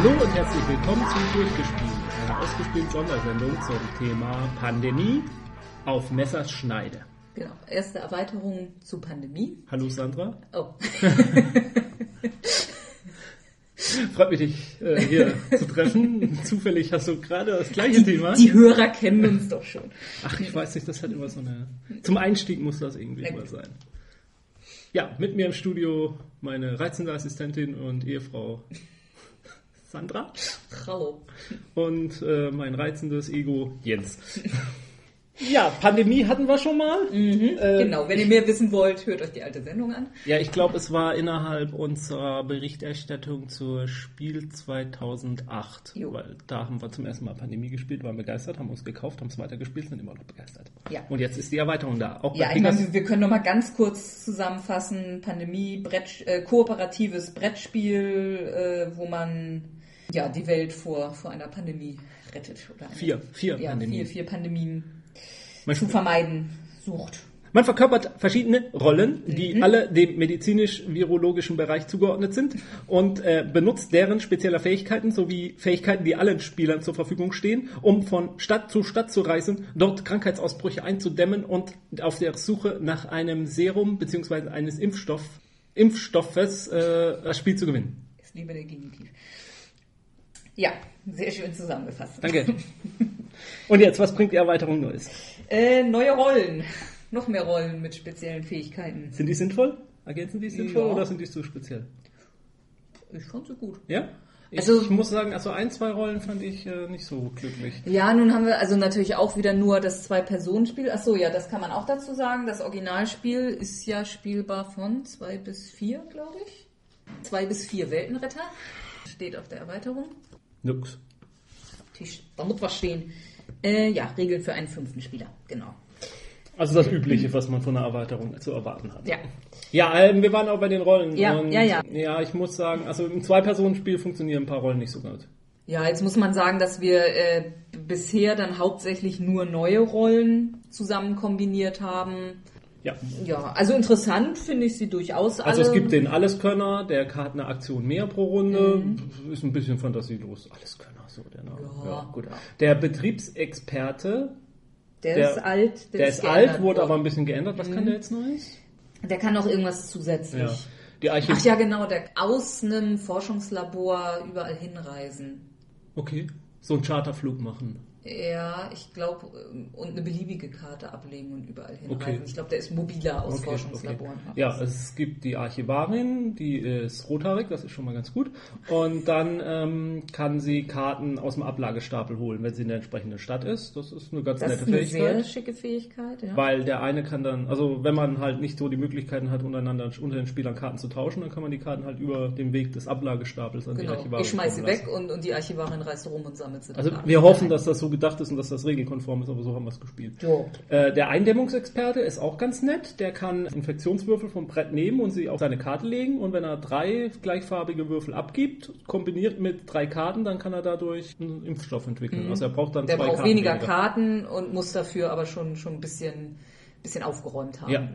Hallo und herzlich willkommen zu Durchgespielt, einer ausgespielten Sondersendung zum Thema Pandemie auf Messers Schneide. Genau, erste Erweiterung zu Pandemie. Hallo Sandra. Oh. Freut mich, dich äh, hier zu treffen. Zufällig hast du gerade das gleiche Thema. Die Hörer kennen uns doch schon. Ach, ich weiß nicht, das hat immer so eine. Zum Einstieg muss das irgendwie Okay. immer sein. Ja, mit mir im Studio meine reizende Assistentin und Ehefrau Sandra Hallo. und äh, mein reizendes Ego Jens. Ja, Pandemie hatten wir schon mal. Äh, genau, wenn ihr mehr wissen wollt, hört euch die alte Sendung an. Ja, ich glaube, es war innerhalb unserer Berichterstattung zur Spiel 2008. Jo. Weil da haben wir zum ersten Mal Pandemie gespielt, waren begeistert, haben uns gekauft, haben es weitergespielt, sind immer noch begeistert. Ja. Und jetzt ist die Erweiterung da. Auch Ja, ich meine, wir können noch mal ganz kurz zusammenfassen. Pandemie, Brett, äh, kooperatives Brettspiel, äh, wo man ja die Welt vor, vor einer Pandemie rettet. Oder eine, Vier, vier ja, Pandemien. Vier, vier Pandemien Man, zu vermeiden sucht. man verkörpert verschiedene Rollen, die Mhm. alle dem medizinisch-virologischen Bereich zugeordnet sind und äh, benutzt deren spezielle Fähigkeiten sowie Fähigkeiten, die allen Spielern zur Verfügung stehen, um von Stadt zu Stadt zu reisen, dort Krankheitsausbrüche einzudämmen und auf der Suche nach einem Serum bzw. eines Impfstoff, Impfstoffes äh, das Spiel zu gewinnen. Ist lieber der Genitiv. Ja, sehr schön zusammengefasst. Danke. Und jetzt, was bringt die Erweiterung Neues? Äh, neue Rollen. Noch mehr Rollen mit speziellen Fähigkeiten. Sind die sinnvoll? Ergänzen die sinnvoll Ja. oder sind die zu speziell? Ich fand sie gut. Ja? Ich, Also- ich muss sagen, also ein, zwei Rollen fand ich äh, nicht so glücklich. Ja, nun haben wir also natürlich auch wieder nur das Zwei-Personen-Spiel. Ach so, ja, das kann man auch dazu sagen. Das Originalspiel ist ja spielbar von zwei bis vier, glaube ich. Zwei bis vier Weltenretter. Steht auf der Erweiterung. Nix. Tisch, da muss was stehen. Äh, ja, Regeln für einen fünften Spieler, genau. Also das Übliche, was man von einer Erweiterung zu erwarten hat. Ja. Ja, ähm, wir waren auch bei den Rollen. Ja, ja, ja. Ja, ich muss sagen, also im Zwei-Personen-Spiel funktionieren ein paar Rollen nicht so gut. Ja, jetzt muss man sagen, dass wir äh, bisher dann hauptsächlich nur neue Rollen zusammen kombiniert haben. Ja. Ja, also interessant finde ich sie durchaus Also alle. es gibt den Alleskönner, der hat eine Aktion mehr pro Runde. Mhm. Ist ein bisschen fantasielos. Alleskönner, so der Name. Ja. gut. Der Betriebsexperte, der, der- ist alt. der ist geändert alt, wurde aber ein bisschen geändert. Was kann der jetzt Neues? Der kann noch irgendwas zusätzlich. Ja. Die Ach ja, genau, der aus einem Forschungslabor überall hinreisen. Okay. So einen Charterflug machen. Ja, ich glaube, und eine beliebige Karte ablegen und überall hinreisen. Okay. Ich glaube, der ist mobiler aus Okay, Forschungslaboren. okay. Ja, es gibt die Archivarin, die ist rothaarig, das ist schon mal ganz gut. Und dann ähm, kann sie Karten aus dem Ablagestapel holen, wenn sie in der entsprechenden Stadt ist. Das ist eine ganz Das nette ist eine Fähigkeit. sehr schicke Fähigkeit, ja. Weil der eine kann dann, also wenn man halt nicht so die Möglichkeiten hat, untereinander unter den Spielern Karten zu tauschen, dann kann man die Karten halt über den Weg des Ablagestapels an die Genau. Archivarin Ich schmeiß sie weg und, und die Archivarin reist rum und sammelt sie. dann Also wir hoffen, dass das so gedacht ist und dass das regelkonform ist, aber so haben wir es gespielt. Äh, der Eindämmungsexperte ist auch ganz nett. Der kann Infektionswürfel vom Brett nehmen und sie auf seine Karte legen. Und wenn er drei gleichfarbige Würfel abgibt, kombiniert mit drei Karten, dann kann er dadurch einen Impfstoff entwickeln. Also er braucht dann Mhm. Der zwei braucht Karten weniger Karten und muss dafür aber schon, schon ein bisschen, bisschen aufgeräumt haben. Ja.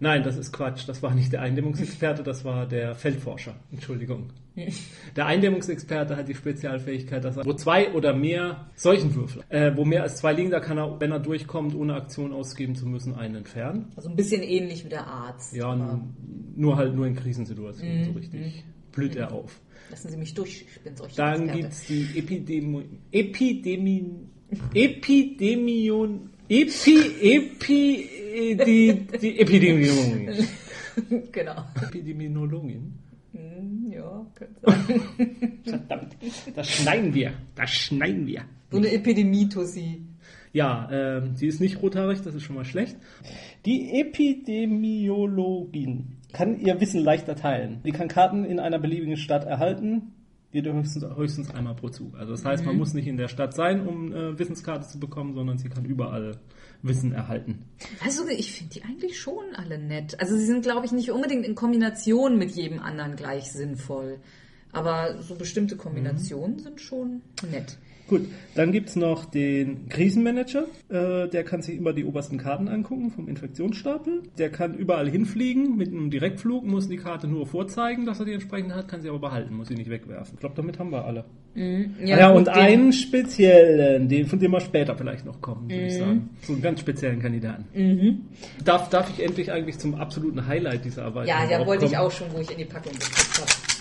Nein, das ist Quatsch. Das war nicht der Eindämmungsexperte, das war der Feldforscher. Entschuldigung. Der Eindämmungsexperte hat die Spezialfähigkeit, dass er, wo zwei oder mehr Seuchenwürfel, äh, wo mehr als zwei liegen, da kann er, wenn er durchkommt, ohne Aktion ausgeben zu müssen, einen entfernen. Also ein bisschen ähnlich wie der Arzt. Ja, nur halt nur in Krisensituationen Mhm, so richtig blüht er auf. Lassen Sie mich durch, ich bin solche Dann Experte. gibt's die Epidemi Epidemi Epidemion Epi Epi die, die Epidemiologin. genau. Epidemiologin. Hm, Ja, könnte sein. Verdammt, das schneiden wir. Das schneiden wir. So eine Epidemie-Tussi. Ja, ähm, sie ist nicht rothaarig, das ist schon mal schlecht. Die Epidemiologin kann ihr Wissen leichter teilen. Sie kann Karten in einer beliebigen Stadt erhalten, jede höchstens, höchstens einmal pro Zug. Also das heißt, man muss nicht in der Stadt sein, um äh, Wissenskarte zu bekommen, sondern sie kann überall Wissen erhalten. Weißt du, ich finde die eigentlich schon alle nett. Also sie sind, glaube ich, nicht unbedingt in Kombination mit jedem anderen gleich sinnvoll. Aber so bestimmte Kombinationen sind schon nett. Gut, dann gibt's noch den Krisenmanager. Äh, der kann sich immer die obersten Karten angucken vom Infektionsstapel. Der kann überall hinfliegen mit einem Direktflug, muss die Karte nur vorzeigen, dass er die entsprechende hat, kann sie aber behalten, muss sie nicht wegwerfen. Ich glaube, damit haben wir alle. Mhm. Ja, ja gut, und einen speziellen, den, von dem wir später vielleicht noch kommen, würde Mhm. ich sagen. So einen ganz speziellen Kandidaten. Darf, darf ich endlich eigentlich zum absoluten Highlight dieser Erweiterung Ja, ja, wollte ich kommen? auch schon, wo ich in die Packung geguckt habe.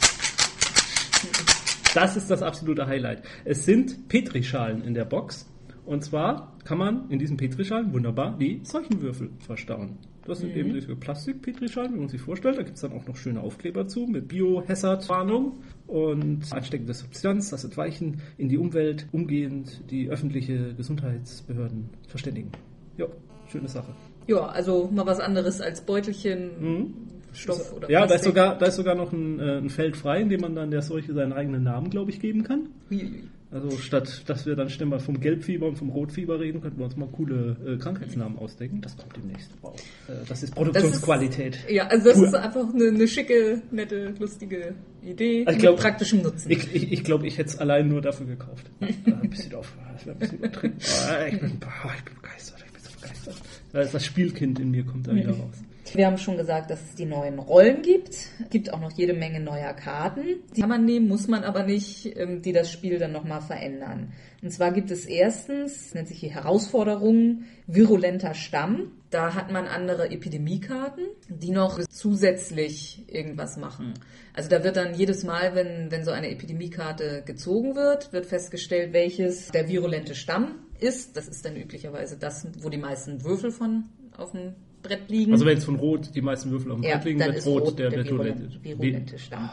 Das ist das absolute Highlight. Es sind Petrischalen in der Box. Und zwar kann man in diesen Petrischalen wunderbar die Seuchenwürfel verstauen. Das sind eben diese Plastik-Petrischalen, wie man sich vorstellt. Da gibt es dann auch noch schöne Aufkleber zu mit Bio-Hazard-Warnung und ansteckende Substanz, das Entweichen in die Umwelt, umgehend die öffentliche Gesundheitsbehörden verständigen. Ja, schöne Sache. Ja, also mal was anderes als Beutelchen, Stoff oder. Ja, da ist, sogar, da ist sogar noch ein, äh, ein Feld frei, in dem man dann der Seuche seinen eigenen Namen, glaube ich, geben kann. Uiuiui. Also statt, dass wir dann ständig mal vom Gelbfieber und vom Rotfieber reden, könnten wir uns mal coole äh, Krankheitsnamen ausdenken. Das kommt demnächst. Wow. Äh, das ist Produktionsqualität. Ja, also das Cool. ist einfach eine, eine schicke, nette, lustige Idee ich mit glaub- praktischem Nutzen. Ich, ich, ich glaube, ich hätte es allein nur dafür gekauft. Ein bisschen auf, das wäre ein bisschen übertrieben. Ich, bin, ich bin begeistert, ich bin so begeistert. Da ist das Spielkind in mir kommt da wieder raus. Wir haben schon gesagt, dass es die neuen Rollen gibt. Es gibt auch noch jede Menge neuer Karten. Die kann man nehmen, muss man aber nicht, ähm, die das Spiel dann nochmal verändern. Und zwar gibt es erstens, nennt sich hier Herausforderungen, virulenter Stamm. Da hat man andere Epidemiekarten, die noch zusätzlich irgendwas machen. Also da wird dann jedes Mal, wenn, wenn so eine Epidemiekarte gezogen wird, wird festgestellt, welches der virulente Stamm ist. Das ist dann üblicherweise das, wo die meisten Würfel von auf dem Brett liegen. Also wenn es von Rot die meisten Würfel auf dem Ja, Brett liegen, dann wird ist Rot, Rot der, der, der Stamm.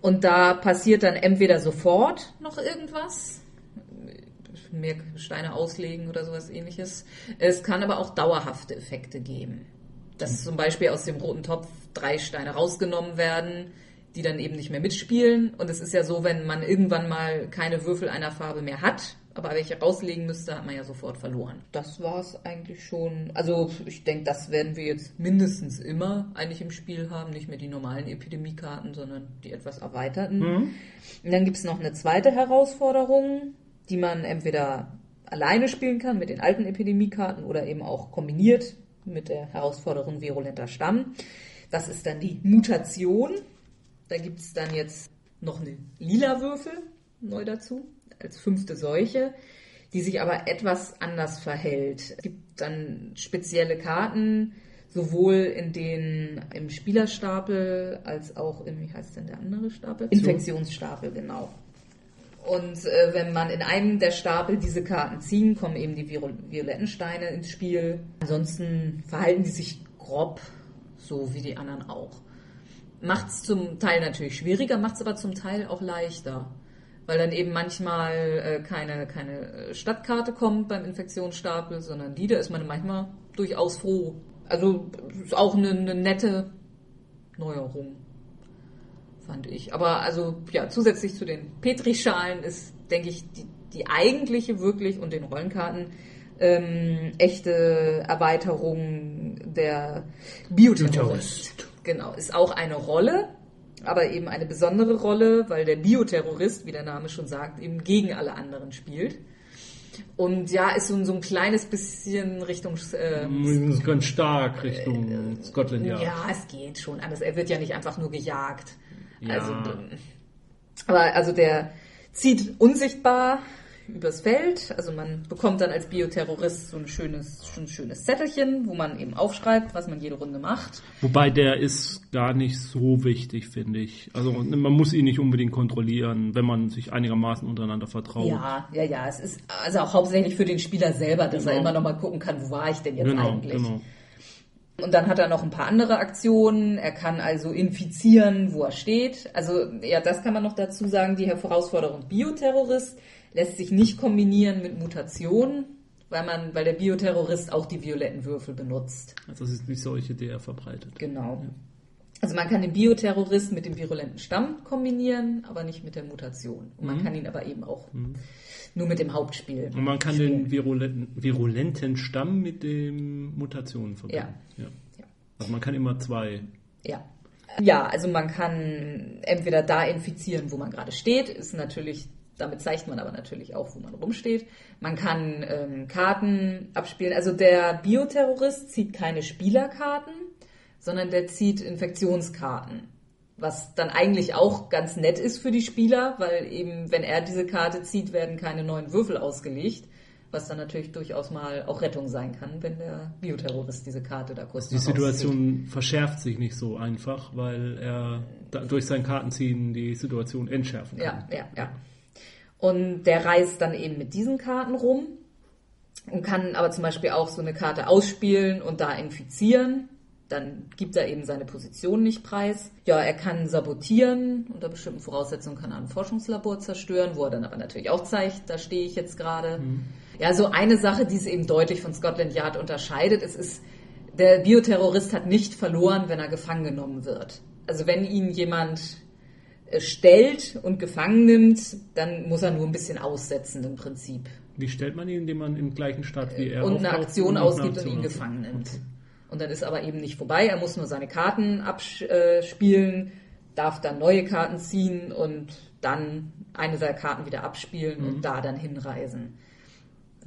Und da passiert dann entweder sofort noch irgendwas, mehr Steine auslegen oder sowas ähnliches. Es kann aber auch dauerhafte Effekte geben. Dass zum Beispiel aus dem roten Topf drei Steine rausgenommen werden, die dann eben nicht mehr mitspielen. Und es ist ja so, wenn man irgendwann mal keine Würfel einer Farbe mehr hat, aber welche rauslegen müsste, hat man ja sofort verloren. Das war es eigentlich schon. Also ich denke, das werden wir jetzt mindestens immer eigentlich im Spiel haben. Nicht mehr die normalen Epidemiekarten, sondern die etwas erweiterten. Und dann gibt es noch eine zweite Herausforderung, die man entweder alleine spielen kann mit den alten Epidemiekarten oder eben auch kombiniert mit der Herausforderung virulenter Stamm. Das ist dann die Mutation. Da gibt es dann jetzt noch eine lila Würfel neu dazu als fünfte Seuche, die sich aber etwas anders verhält. Es gibt dann spezielle Karten, sowohl in den im Spielerstapel als auch im, wie heißt denn der andere Stapel? Infektionsstapel, genau. Und äh, wenn man in einem der Stapel diese Karten ziehen, kommen eben die Viol violetten Steine ins Spiel. Ansonsten verhalten die sich grob, so wie die anderen auch. Macht es zum Teil natürlich schwieriger, macht es aber zum Teil auch leichter. Weil dann eben manchmal äh, keine, keine Stadtkarte kommt beim Infektionsstapel, sondern die, da ist man manchmal durchaus froh. Also ist auch eine, eine nette Neuerung fand ich. Aber also ja, zusätzlich zu den Petrischalen ist, denke ich, die, die eigentliche wirklich und den Rollenkarten ähm, echte Erweiterung der. Bioterrorist. Genau, ist auch eine Rolle, aber eben eine besondere Rolle, weil der Bioterrorist, wie der Name schon sagt, eben gegen alle anderen spielt. Und ja, ist so, so ein kleines bisschen Richtung äh, ganz stark Richtung Scotland Yard. ja, es geht schon anders. Er wird ja nicht einfach nur gejagt. Ja. Also, ähm, aber also der zieht unsichtbar übers Feld. Also man bekommt dann als Bioterrorist so ein schönes, so ein schönes Zettelchen, wo man eben aufschreibt, was man jede Runde macht. Wobei der ist gar nicht so wichtig, finde ich. Also man muss ihn nicht unbedingt kontrollieren, wenn man sich einigermaßen untereinander vertraut. Ja, ja, ja. Es ist also auch hauptsächlich für den Spieler selber, dass er Genau. immer noch mal gucken kann, wo war ich denn jetzt genau, eigentlich. genau. Und dann hat er noch ein paar andere Aktionen. Er kann also infizieren, wo er steht. Also ja, das kann man noch dazu sagen. Die Herausforderung Bioterrorist lässt sich nicht kombinieren mit Mutation, weil man, weil der Bioterrorist auch die violetten Würfel benutzt. Also das ist die Seuche, die er verbreitet. Genau. Also man kann den Bioterrorist mit dem virulenten Stamm kombinieren, aber nicht mit der Mutation. Und man kann ihn aber eben auch nur mit dem Hauptspiel. Und man kann spielen. den virulenten, virulenten Stamm mit den Mutationen verbinden. Ja. Ja. Also man kann immer zwei. Ja. Ja, also man kann entweder da infizieren, wo man gerade steht, ist natürlich Damit zeigt man aber natürlich auch, wo man rumsteht. Man kann ähm, Karten abspielen. Also der Bioterrorist zieht keine Spielerkarten, sondern der zieht Infektionskarten. Was dann eigentlich auch ganz nett ist für die Spieler, weil eben, wenn er diese Karte zieht, werden keine neuen Würfel ausgelegt. Was dann natürlich durchaus mal auch Rettung sein kann, wenn der Bioterrorist diese Karte da kurz Die Situation verschärft sich nicht so einfach, weil er durch sein Kartenziehen die Situation entschärfen kann. Ja, ja, ja. Und der reist dann eben mit diesen Karten rum und kann aber zum Beispiel auch so eine Karte ausspielen und da infizieren. Dann gibt er eben seine Position nicht preis. Ja, er kann sabotieren. Unter bestimmten Voraussetzungen kann er ein Forschungslabor zerstören, wo er dann aber natürlich auch zeigt, da stehe ich jetzt gerade. Mhm. Ja, so eine Sache, die es eben deutlich von Scotland Yard unterscheidet, es ist, der Bioterrorist hat nicht verloren, wenn er gefangen genommen wird. Also wenn ihn jemand äh, stellt und gefangen nimmt, dann muss er nur ein bisschen aussetzen im Prinzip. Wie stellt man ihn, indem man im gleichen Stadt wie er und eine Aktion ausgibt und ihn gefangen nimmt. Okay. Und dann ist aber eben nicht vorbei. Er muss nur seine Karten abspielen, darf dann neue Karten ziehen und dann eine seiner Karten wieder abspielen mhm. und da dann hinreisen.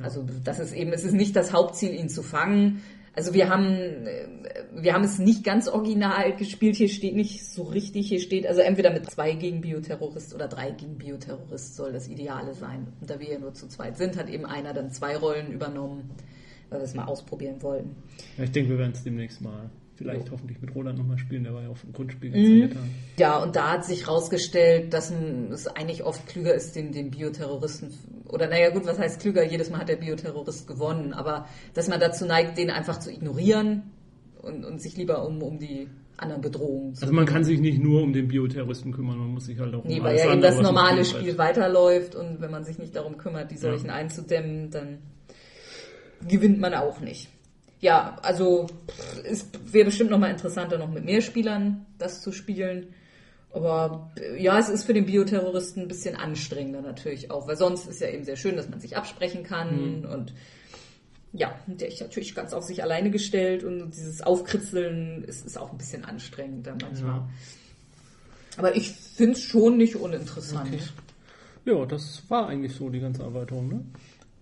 Also das ist eben, es ist nicht das Hauptziel, ihn zu fangen. Also wir haben, äh, wir haben es nicht ganz original gespielt. Hier steht nicht so richtig. Hier steht also entweder mit zwei gegen Bioterrorist oder drei gegen Bioterrorist soll das Ideale sein. Und da wir ja nur zu zweit sind, hat eben einer dann zwei Rollen übernommen, weil wir es mal ausprobieren wollten. Ja, ich denke, wir werden es demnächst mal vielleicht hoffentlich mit Roland nochmal spielen, der war ja auf dem Grundspiel mhm. Ja, und da hat sich herausgestellt, dass es eigentlich oft klüger ist, den, den Bioterroristen, oder naja gut, was heißt klüger, jedes Mal hat der Bioterrorist gewonnen, aber dass man dazu neigt, den einfach zu ignorieren und, und sich lieber um, um die anderen Bedrohungen zu Also man kann sich nicht nur um den Bioterroristen kümmern, man muss sich halt auch nee, um weil ja eben das normale Spiel weiterläuft und wenn man sich nicht darum kümmert, die solchen ja. einzudämmen, dann gewinnt man auch nicht ja, also es wäre bestimmt noch mal interessanter, noch mit mehr Spielern das zu spielen. Aber ja, es ist für den Bioterroristen ein bisschen anstrengender natürlich auch, weil sonst ist ja eben sehr schön, dass man sich absprechen kann mhm. und ja, der ist natürlich ganz auf sich alleine gestellt und dieses Aufkritzeln ist, ist auch ein bisschen anstrengender manchmal. Ja. Aber ich finde es schon nicht uninteressant. Okay. Ja, das war eigentlich so die ganze Erweiterung, ne?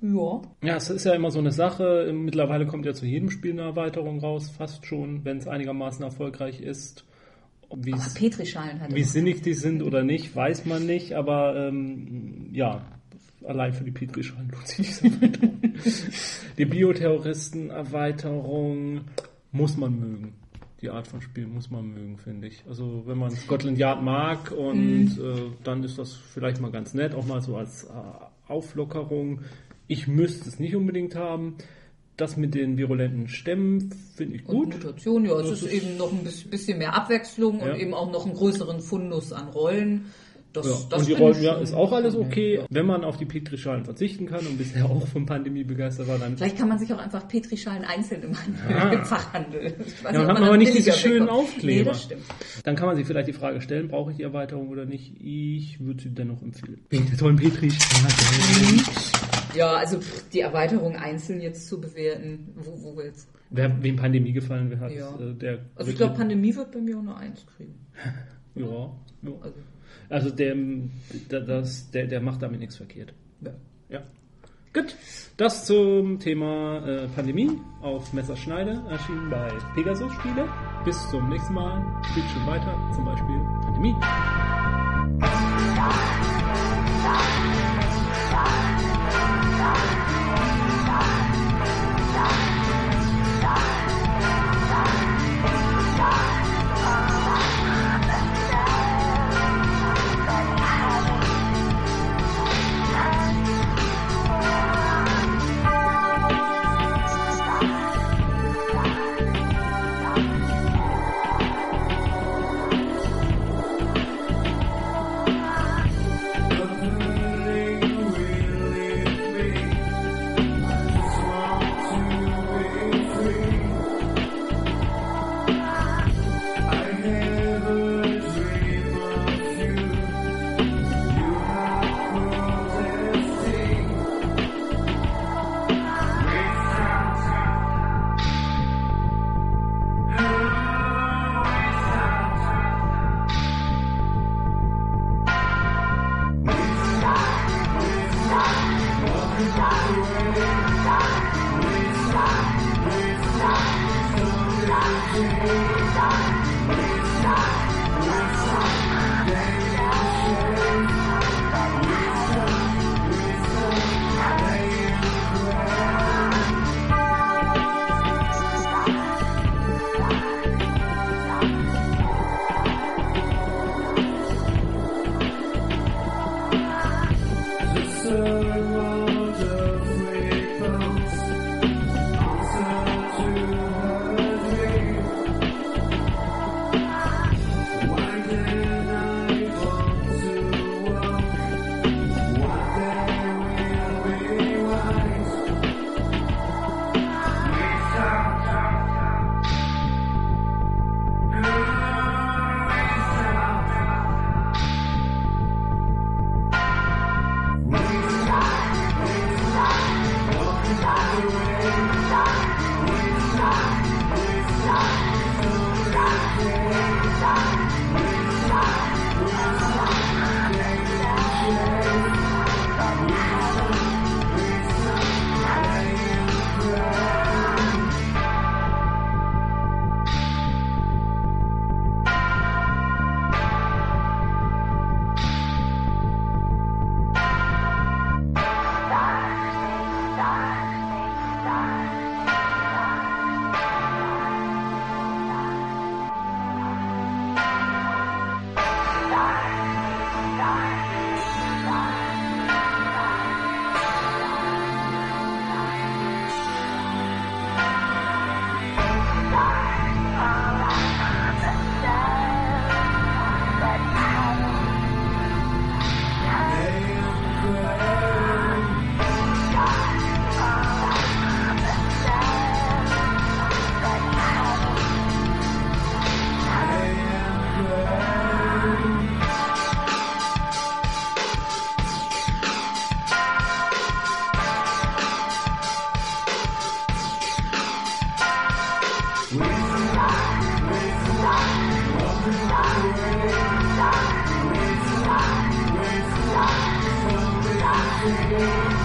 Ja. Ja, es ist ja immer so eine Sache. Mittlerweile kommt ja zu jedem Spiel eine Erweiterung raus, fast schon, wenn es einigermaßen erfolgreich ist. Wie Wie sinnig die sind oder nicht, weiß man nicht, aber ähm, ja, allein für die Petrischalen lohnt sich diese Erweiterung. die Bioterroristen-Erweiterung muss man mögen. Die Art von Spiel muss man mögen, finde ich. Also wenn man Scotland Yard mag und mm. äh, dann ist das vielleicht mal ganz nett, auch mal so als äh, Auflockerung. Ich müsste es nicht unbedingt haben. Das mit den virulenten Stämmen finde ich gut. Und Mutation, ja, es ist, ist, eben noch ein bisschen mehr Abwechslung ja. und eben auch noch einen größeren Fundus an Rollen. Das, ja. das und die Rollen, ja, ist auch alles okay. Ja. Wenn man auf die Petrischalen verzichten kann und bisher auch von Pandemie begeistert war, dann. Vielleicht kann man sich auch einfach Petrischalen einzeln im, im Fachhandel. ja, dann hat man aber nicht diese schönen Aufkleber. Nee, das stimmt. Dann kann man sich vielleicht die Frage stellen, brauche ich die Erweiterung oder nicht? Ich würde sie dennoch empfehlen. Wegen der tollen Petrischalen. Ja, also die Erweiterung einzeln jetzt zu bewerten, wo, wo jetzt. Wer, wem Pandemie gefallen hat, ja. Äh, der. Also ich glaube, Pandemie wird bei mir auch nur eins kriegen. ja. ja. Also, also der, der, das, der, der macht damit nichts verkehrt. Ja. ja. Gut, das zum Thema äh, Pandemie auf Messerschneide erschienen bei Pegasus Spiele. Bis zum nächsten Mal. Spielt schon weiter, zum Beispiel Pandemie.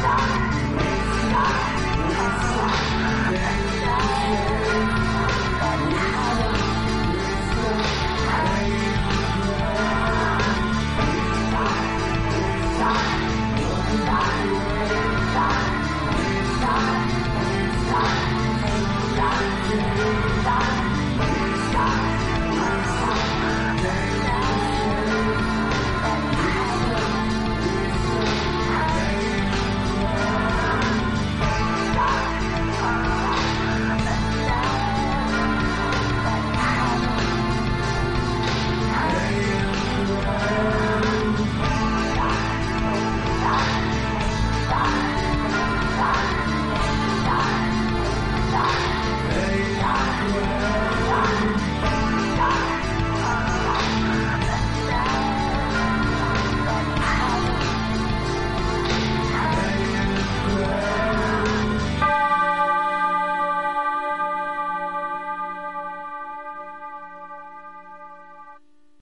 Thank you.